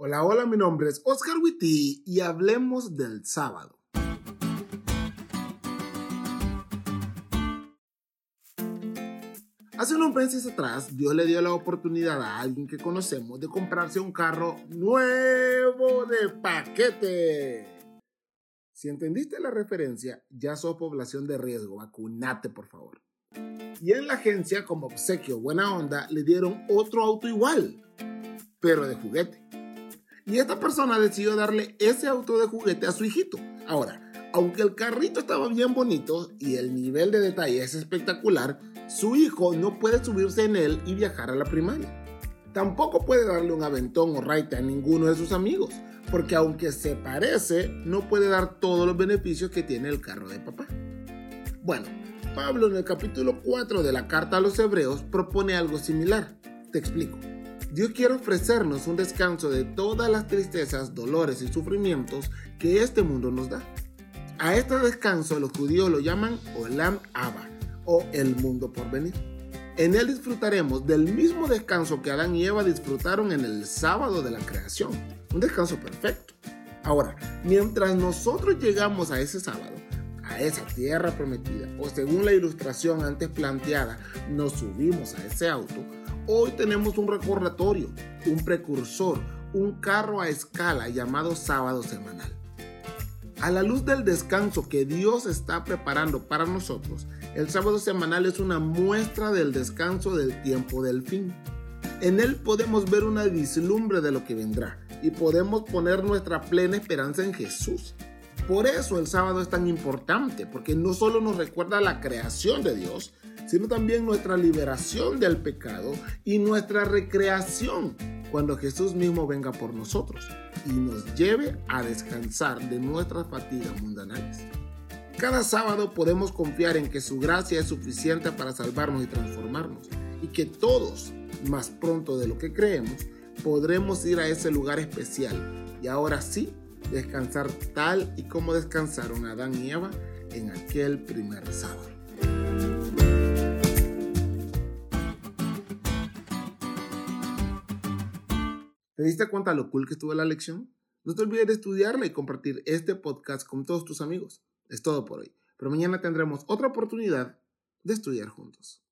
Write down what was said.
Hola, hola, mi nombre es Oscar Witty y hablemos del sábado. Hace unos meses atrás, Dios le dio la oportunidad a alguien que conocemos de comprarse un carro nuevo de paquete. Si entendiste la referencia, ya sos población de riesgo, vacunate por favor. Y en la agencia, como obsequio buena onda, le dieron otro auto igual, pero de juguete. Y esta persona decidió darle ese auto de juguete a su hijito. Ahora, aunque el carrito estaba bien bonito y el nivel de detalle es espectacular, su hijo no puede subirse en él y viajar a la primaria. Tampoco puede darle un aventón o raite a ninguno de sus amigos, porque aunque se parece, no puede dar todos los beneficios que tiene el carro de papá. Bueno, Pablo en el capítulo 4 de la carta a los hebreos propone algo similar. Te explico. Dios quiere ofrecernos un descanso de todas las tristezas, dolores y sufrimientos que este mundo nos da. A este descanso los judíos lo llaman Olam Abba o el mundo por venir. En él disfrutaremos del mismo descanso que Adán y Eva disfrutaron en el sábado de la creación. Un descanso perfecto. Ahora, mientras nosotros llegamos a ese sábado, a esa tierra prometida, o según la ilustración antes planteada, nos subimos a ese auto, hoy tenemos un recordatorio, un precursor, un carro a escala llamado sábado semanal. A la luz del descanso que Dios está preparando para nosotros, el sábado semanal es una muestra del descanso del tiempo del fin. En él podemos ver una vislumbre de lo que vendrá y podemos poner nuestra plena esperanza en Jesús. Por eso el sábado es tan importante, porque no solo nos recuerda la creación de Dios, sino también nuestra liberación del pecado y nuestra recreación cuando Jesús mismo venga por nosotros y nos lleve a descansar de nuestras fatigas mundanales. Cada sábado podemos confiar en que su gracia es suficiente para salvarnos y transformarnos y que todos, más pronto de lo que creemos, podremos ir a ese lugar especial y ahora sí descansar tal y como descansaron Adán y Eva en aquel primer sábado. ¿Te diste cuenta lo cool que estuvo la lección? No te olvides de estudiarla y compartir este podcast con todos tus amigos. Es todo por hoy, pero mañana tendremos otra oportunidad de estudiar juntos.